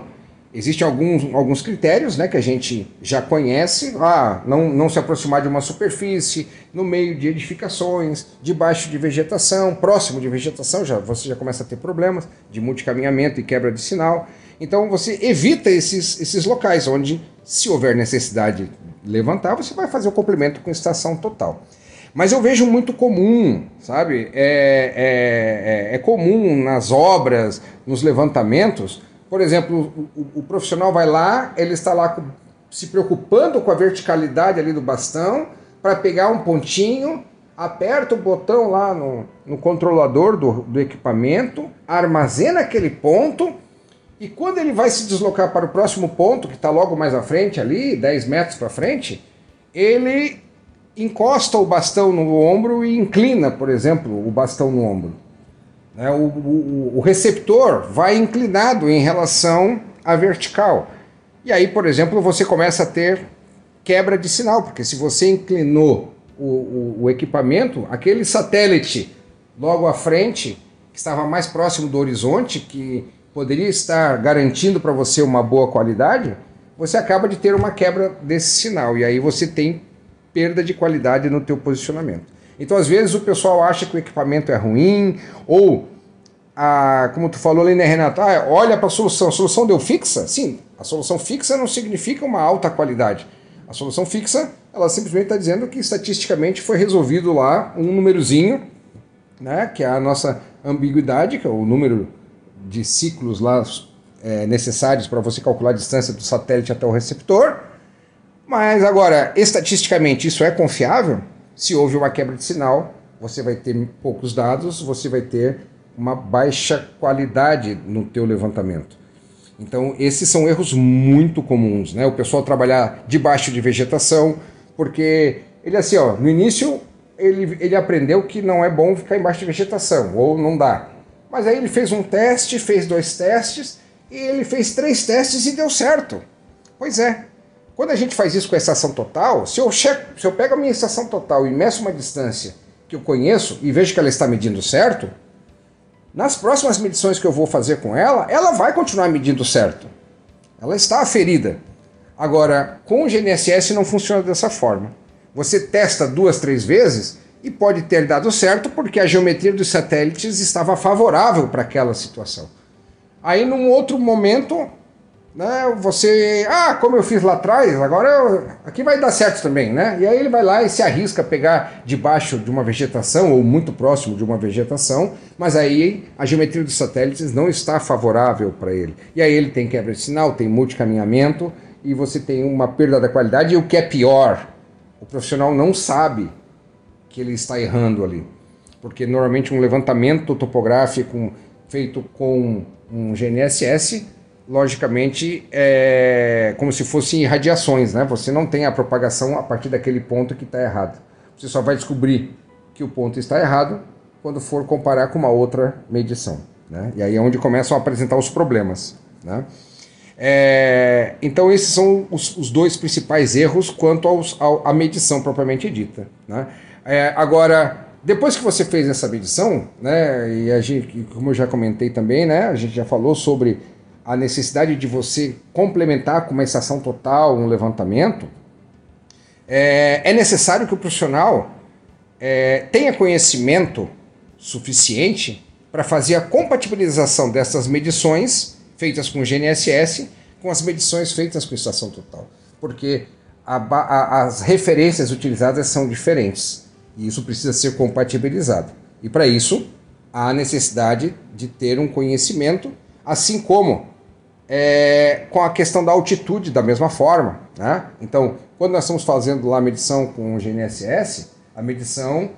Existem alguns, alguns critérios né, que a gente já conhece. Ah, não, não se aproximar de uma superfície, no meio de edificações, debaixo de vegetação, próximo de vegetação, já, você já começa a ter problemas de multicaminhamento e quebra de sinal. Então você evita esses, esses locais onde, se houver necessidade de levantar, você vai fazer o complemento com estação total. Mas eu vejo muito comum, sabe? É, é, é, é comum nas obras, nos levantamentos, por exemplo, o, o, profissional vai lá, ele está lá se preocupando com a verticalidade ali do bastão para pegar um pontinho, aperta o botão lá no, no controlador do, do equipamento, armazena aquele ponto e quando ele vai se deslocar para o próximo ponto, que está logo mais à frente ali, 10 metros para frente, ele encosta o bastão no ombro e inclina, por exemplo, o bastão no ombro. Né? O, receptor vai inclinado em relação à vertical. E aí, por exemplo, você começa a ter quebra de sinal, porque se você inclinou o, equipamento, aquele satélite logo à frente, que estava mais próximo do horizonte, que poderia estar garantindo para você uma boa qualidade, você acaba de ter uma quebra desse sinal e aí você tem perda de qualidade no teu posicionamento. Então, às vezes, o pessoal acha que o equipamento é ruim, ou, a, como tu falou ali, né, Renato? Ah, olha para a solução. A solução deu fixa? Sim, a solução fixa não significa uma alta qualidade. A solução fixa, ela simplesmente está dizendo que estatisticamente foi resolvido lá um númerozinho, né, que é a nossa ambiguidade, que é o número de ciclos lá é, necessários para você calcular a distância do satélite até o receptor. Mas agora, estatisticamente, isso é confiável? Se houve uma quebra de sinal, você vai ter poucos dados, você vai ter uma baixa qualidade no teu levantamento. Então, esses são erros muito comuns, né? O pessoal trabalhar debaixo de vegetação, porque ele assim, ó, no início ele, ele aprendeu que não é bom ficar embaixo de vegetação, ou não dá. Mas aí ele fez um teste, fez dois testes, e ele fez três testes e deu certo. Pois é, quando a gente faz isso com a estação total, se eu, checo, se eu pego a minha estação total e meço uma distância que eu conheço e vejo que ela está medindo certo, nas próximas medições que eu vou fazer com ela, ela vai continuar medindo certo. Ela está aferida. Agora, com o GNSS não funciona dessa forma. Você testa duas, três vezes e pode ter dado certo porque a geometria dos satélites estava favorável para aquela situação. Aí, num outro momento, né, você, ah, como eu fiz lá atrás, agora eu, aqui vai dar certo também, né? E aí ele vai lá e se arrisca a pegar debaixo de uma vegetação ou muito próximo de uma vegetação, mas aí a geometria dos satélites não está favorável para ele. E aí ele tem quebra de sinal, tem multicaminhamento e você tem uma perda da qualidade e o que é pior, o profissional não sabe que ele está errando ali. Porque normalmente um levantamento topográfico feito com um GNSS logicamente, é como se fossem radiações, né? Você não tem a propagação a partir daquele ponto que está errado. Você só vai descobrir que o ponto está errado quando for comparar com uma outra medição. Né? E aí é onde começam a apresentar os problemas. Né? É, então esses são os, os, dois principais erros quanto aos, ao, à medição propriamente dita. Né? É, agora, depois que você fez essa medição, né, e a gente, como eu já comentei também, né, a gente já falou sobre a necessidade de você complementar com uma estação total, um levantamento, é, é necessário que o profissional é, tenha conhecimento suficiente para fazer a compatibilização dessas medições feitas com o GNSS com as medições feitas com estação total. Porque a, a, as referências utilizadas são diferentes e isso precisa ser compatibilizado. E para isso, há necessidade de ter um conhecimento, assim como é, com a questão da altitude da mesma forma. Né? Então, quando nós estamos fazendo lá a medição com o GNSS, a medição,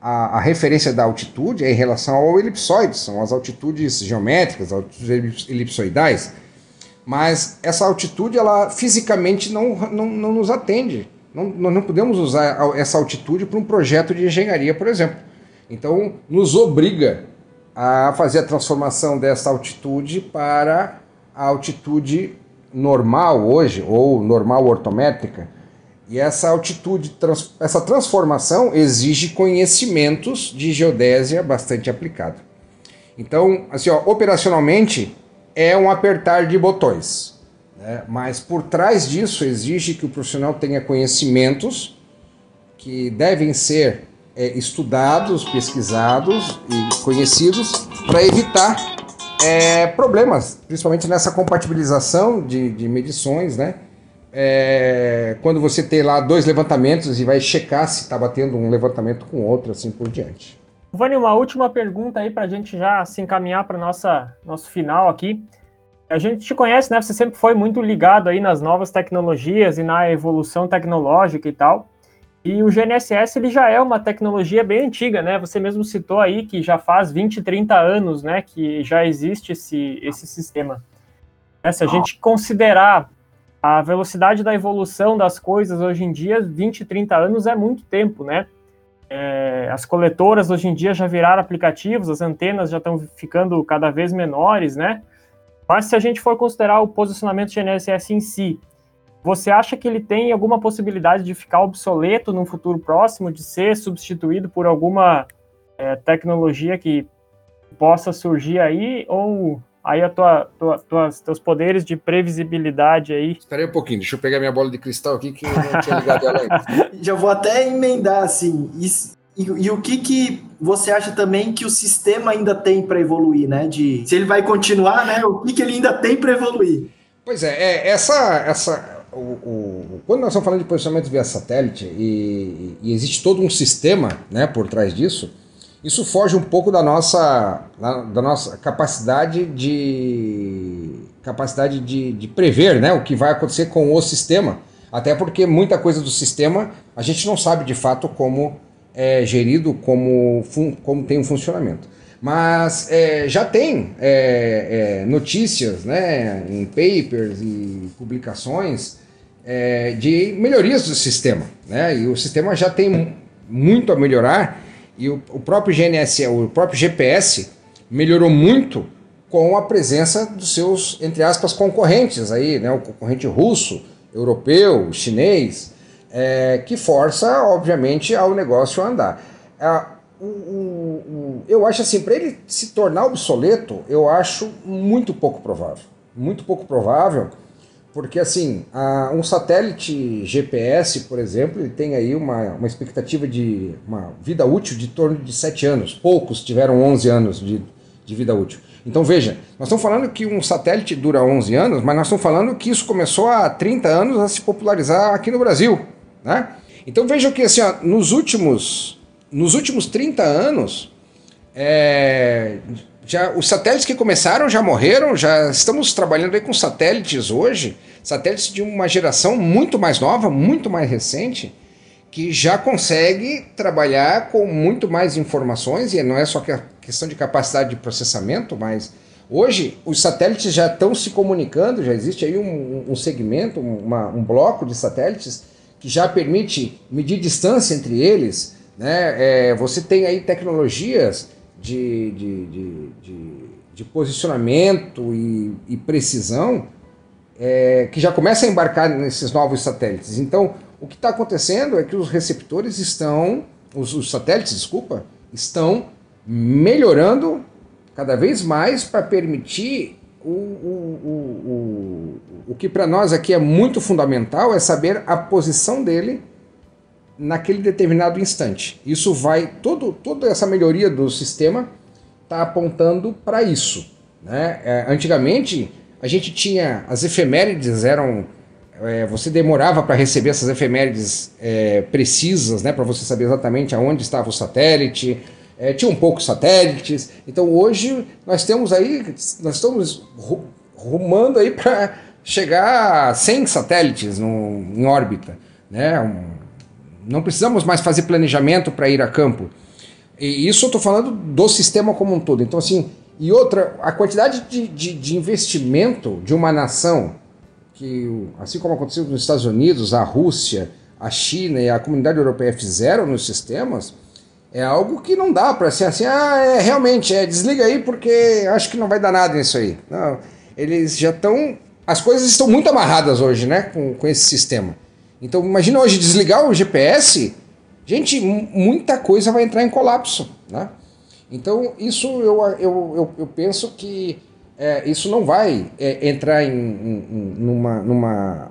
a, a, referência da altitude é em relação ao elipsoide, são as altitudes geométricas, as altitudes elipsoidais. Mas essa altitude, ela fisicamente não, não, não nos atende. Não, nós não podemos usar essa altitude para um projeto de engenharia, por exemplo. Então, nos obriga a fazer a transformação dessa altitude para a altitude normal hoje, ou normal ortométrica, e essa altitude, essa transformação exige conhecimentos de geodésia bastante aplicado. Então, assim, ó, operacionalmente é um apertar de botões, né? mas por trás disso exige que o profissional tenha conhecimentos que devem ser é, estudados, pesquisados e conhecidos para evitar é, problemas, principalmente nessa compatibilização de, de medições, né? É, quando você tem lá dois levantamentos e vai checar se está batendo um levantamento com outro, assim por diante. Vani, uma última pergunta aí para a gente já se encaminhar para nossa nosso final aqui. A gente te conhece, né? Você sempre foi muito ligado aí nas novas tecnologias e na evolução tecnológica e tal. E o GNSS ele já é uma tecnologia bem antiga, né? Você mesmo citou aí que já faz 20, 30 anos, né, que já existe esse, esse sistema. É, se a gente considerar a velocidade da evolução das coisas hoje em dia, 20, 30 anos é muito tempo, né? é, as coletoras hoje em dia já viraram aplicativos, as antenas já estão ficando cada vez menores, né? Mas se a gente for considerar o posicionamento GNSS em si, você acha que ele tem alguma possibilidade de ficar obsoleto num futuro próximo, de ser substituído por alguma é, tecnologia que possa surgir aí? Ou aí a tua, tua, tuas, teus poderes de previsibilidade aí? Espera aí um pouquinho, deixa eu pegar minha bola de cristal aqui que eu não tinha ligado ela ainda. <laughs> Já vou até emendar assim. Isso, e, e, o que, que você acha também que o sistema ainda tem para evoluir, né? De se ele vai continuar, né? O que, que ele ainda tem para evoluir? Pois é, é essa, essa o, o, quando nós estamos falando de posicionamento via satélite e, e, existe todo um sistema né, por trás disso, isso foge um pouco da nossa, da nossa capacidade de capacidade de, de prever né, o que vai acontecer com o sistema. Até porque muita coisa do sistema a gente não sabe de fato como é gerido, como, como tem um funcionamento. Mas é, já tem é, é, notícias né, em papers e publicações é, de melhorias do sistema. Né? E o sistema já tem muito a melhorar e o, o próprio GNSS, o próprio GPS melhorou muito com a presença dos seus, entre aspas, concorrentes aí, né? o concorrente russo, europeu, chinês, é, que força, obviamente, ao negócio a andar. É, o, o, o, eu acho assim, para ele se tornar obsoleto, eu acho muito pouco provável. Muito pouco provável, porque assim, a, um satélite GPS, por exemplo, ele tem aí uma, uma expectativa de uma vida útil de torno de 7 anos. Poucos tiveram 11 anos de, de vida útil. Então veja, nós estamos falando que um satélite dura 11 anos, mas nós estamos falando que isso começou há 30 anos a se popularizar aqui no Brasil. Né? Então vejam que assim, ó, nos últimos nos últimos 30 anos, é, já, os satélites que começaram já morreram, já estamos trabalhando aí com satélites hoje, satélites de uma geração muito mais nova, muito mais recente, que já consegue trabalhar com muito mais informações, e não é só que a questão de capacidade de processamento, mas hoje os satélites já estão se comunicando, já existe aí um, um segmento, uma, um bloco de satélites que já permite medir distância entre eles, né? É, você tem aí tecnologias de, de, de, de, de posicionamento e, e precisão é, que já começam a embarcar nesses novos satélites. Então, o que está acontecendo é que os receptores estão, os, os satélites, desculpa, estão melhorando cada vez mais para permitir o, o, o, o, que para nós aqui é muito fundamental é saber a posição dele naquele determinado instante. Isso vai, todo, toda essa melhoria do sistema está apontando para isso. Né? É, antigamente, a gente tinha, as efemérides eram, é, você demorava para receber essas efemérides é, precisas, né, para você saber exatamente aonde estava o satélite, é, tinha um poucos satélites, então hoje nós temos aí, nós estamos rumando aí para chegar a 100 satélites no, em órbita, né, um, não precisamos mais fazer planejamento para ir a campo. E isso eu estou falando do sistema como um todo. Então, assim, e outra, a quantidade de, de, de, investimento de uma nação, que assim como aconteceu nos Estados Unidos, a Rússia, a China e a comunidade europeia fizeram nos sistemas, é algo que não dá para ser assim, ah, é, realmente, é, desliga aí porque acho que não vai dar nada nisso aí. Não, eles já estão. As coisas estão muito amarradas hoje, né, com, com esse sistema. Então, imagina hoje desligar o GPS, gente, muita coisa vai entrar em colapso, né? Então, isso eu, eu, eu, eu penso que é, isso não vai é, entrar em, em, numa, numa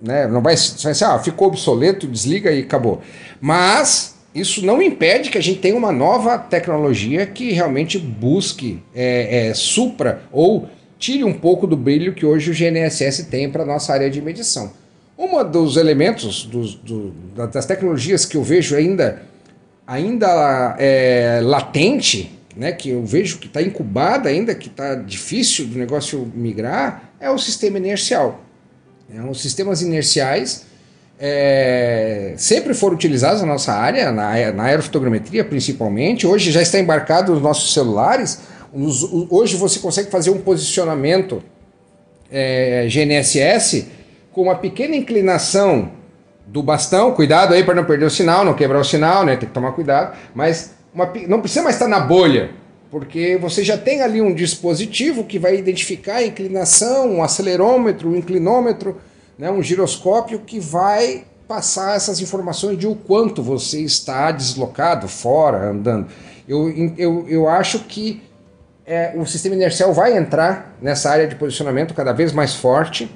né, não vai ser assim, ah, ficou obsoleto, desliga e acabou. Mas isso não impede que a gente tenha uma nova tecnologia que realmente busque, é, é, supra ou tire um pouco do brilho que hoje o GNSS tem para a nossa área de medição. Um dos elementos dos, do, das tecnologias que eu vejo ainda, ainda é, latente, né, que eu vejo que está incubada ainda, que está difícil do negócio migrar, é o sistema inercial. É, os sistemas inerciais é, sempre foram utilizados na nossa área, na, na aerofotogrametria principalmente. Hoje já está embarcado nos nossos celulares. Hoje você consegue fazer um posicionamento é, GNSS com uma pequena inclinação do bastão, cuidado aí para não perder o sinal, não quebrar o sinal, né? Tem que tomar cuidado, mas uma, não precisa mais estar na bolha, porque você já tem ali um dispositivo que vai identificar a inclinação, um acelerômetro, um inclinômetro, né, um giroscópio que vai passar essas informações de o quanto você está deslocado, fora, andando. Eu, eu, eu acho que é, o sistema inercial vai entrar nessa área de posicionamento cada vez mais forte,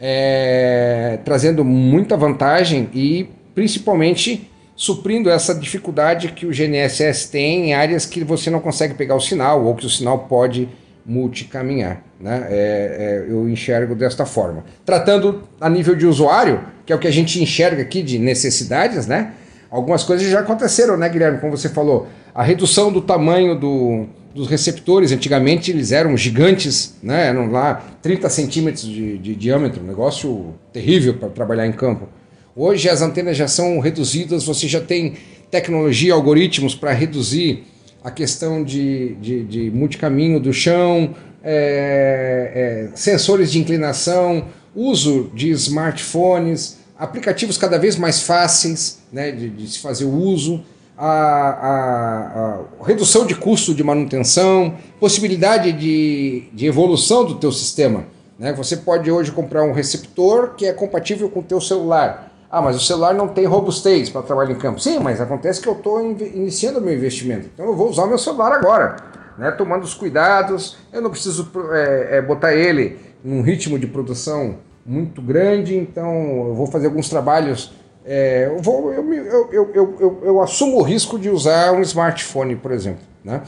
é, trazendo muita vantagem e principalmente suprindo essa dificuldade que o GNSS tem em áreas que você não consegue pegar o sinal ou que o sinal pode multicaminhar. Né? É, é, eu enxergo desta forma. Tratando a nível de usuário, que é o que a gente enxerga aqui de necessidades, né? algumas coisas já aconteceram, né, Guilherme? Como você falou, a redução do tamanho do, dos receptores, antigamente eles eram gigantes, né? eram lá 30 centímetros de, de diâmetro, um negócio terrível para trabalhar em campo. Hoje as antenas já são reduzidas, você já tem tecnologia, algoritmos para reduzir a questão de, de, de multicaminho do chão, é, é, sensores de inclinação, uso de smartphones, aplicativos cada vez mais fáceis né, de, de se fazer o uso, a, a, a, redução de custo de manutenção, possibilidade de, de evolução do teu sistema. Né? Você pode hoje comprar um receptor que é compatível com o teu celular. Ah, mas o celular não tem robustez para trabalhar em campo. Sim, mas acontece que eu estou iniciando o meu investimento. Então eu vou usar o meu celular agora, né? tomando os cuidados. Eu não preciso é, é, botar ele num ritmo de produção muito grande, então eu vou fazer alguns trabalhos. É, eu, vou, eu, eu, eu, eu, assumo o risco de usar um smartphone, por exemplo. Né?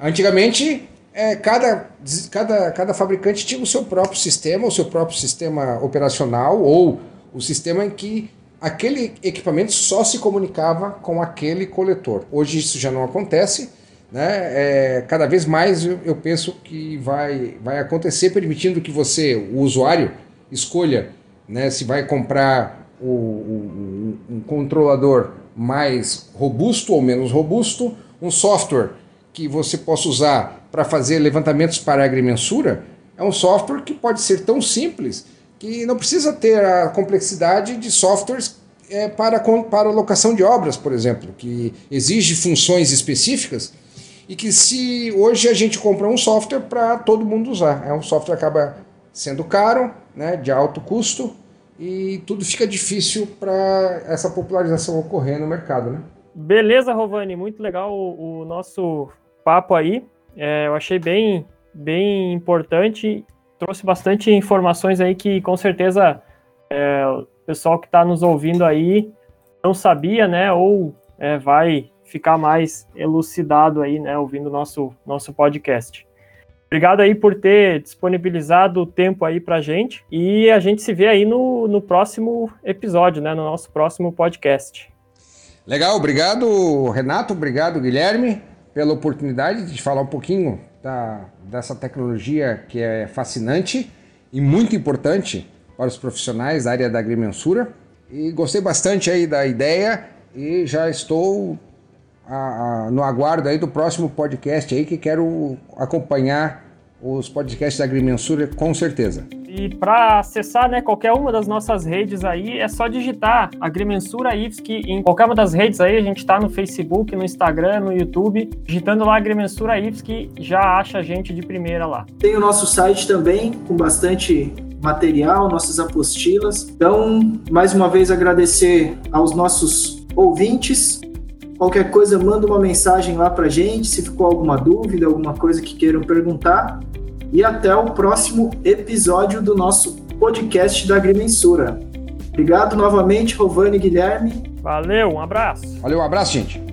Antigamente, é, cada, cada, cada fabricante tinha o seu próprio sistema, o seu próprio sistema operacional ou o sistema em que aquele equipamento só se comunicava com aquele coletor. Hoje isso já não acontece. Né? É, cada vez mais eu, penso que vai, vai acontecer, permitindo que você, o usuário, escolha né, se vai comprar o, um controlador mais robusto ou menos robusto, um software que você possa usar para fazer levantamentos para agrimensura, é um software que pode ser tão simples que não precisa ter a complexidade de softwares é, para, para locação de obras, por exemplo, que exige funções específicas e que se hoje a gente compra um software para todo mundo usar. É um software acaba sendo caro, né, de alto custo e tudo fica difícil para essa popularização ocorrer no mercado, né? Beleza, Rovani, muito legal o, o nosso papo aí. É, eu achei bem, bem importante trouxe bastante informações aí que com certeza é, o pessoal que está nos ouvindo aí não sabia, né? Ou é, vai ficar mais elucidado aí, né? Ouvindo nosso nosso podcast. Obrigado aí por ter disponibilizado o tempo aí para gente e a gente se vê aí no, no próximo episódio, né? No nosso próximo podcast. Legal, obrigado Renato, obrigado Guilherme pela oportunidade de falar um pouquinho da, dessa tecnologia que é fascinante e muito importante para os profissionais da área da agrimensura. E gostei bastante aí da ideia e já estou a, a, no aguardo aí do próximo podcast aí que quero acompanhar os podcasts da Agrimensura com certeza. E para acessar né, qualquer uma das nossas redes aí, é só digitar Agrimensura IFSC em qualquer uma das redes aí. A gente está no Facebook, no Instagram, no YouTube. Digitando lá Agrimensura IFSC, já acha a gente de primeira lá. Tem o nosso site também, com bastante material, nossas apostilas. Então, mais uma vez agradecer aos nossos ouvintes. Qualquer coisa, manda uma mensagem lá para gente, se ficou alguma dúvida, alguma coisa que queiram perguntar e até o próximo episódio do nosso podcast da Agrimensura. Obrigado novamente, Rovani e Guilherme. Valeu, um abraço. Valeu, um abraço, gente.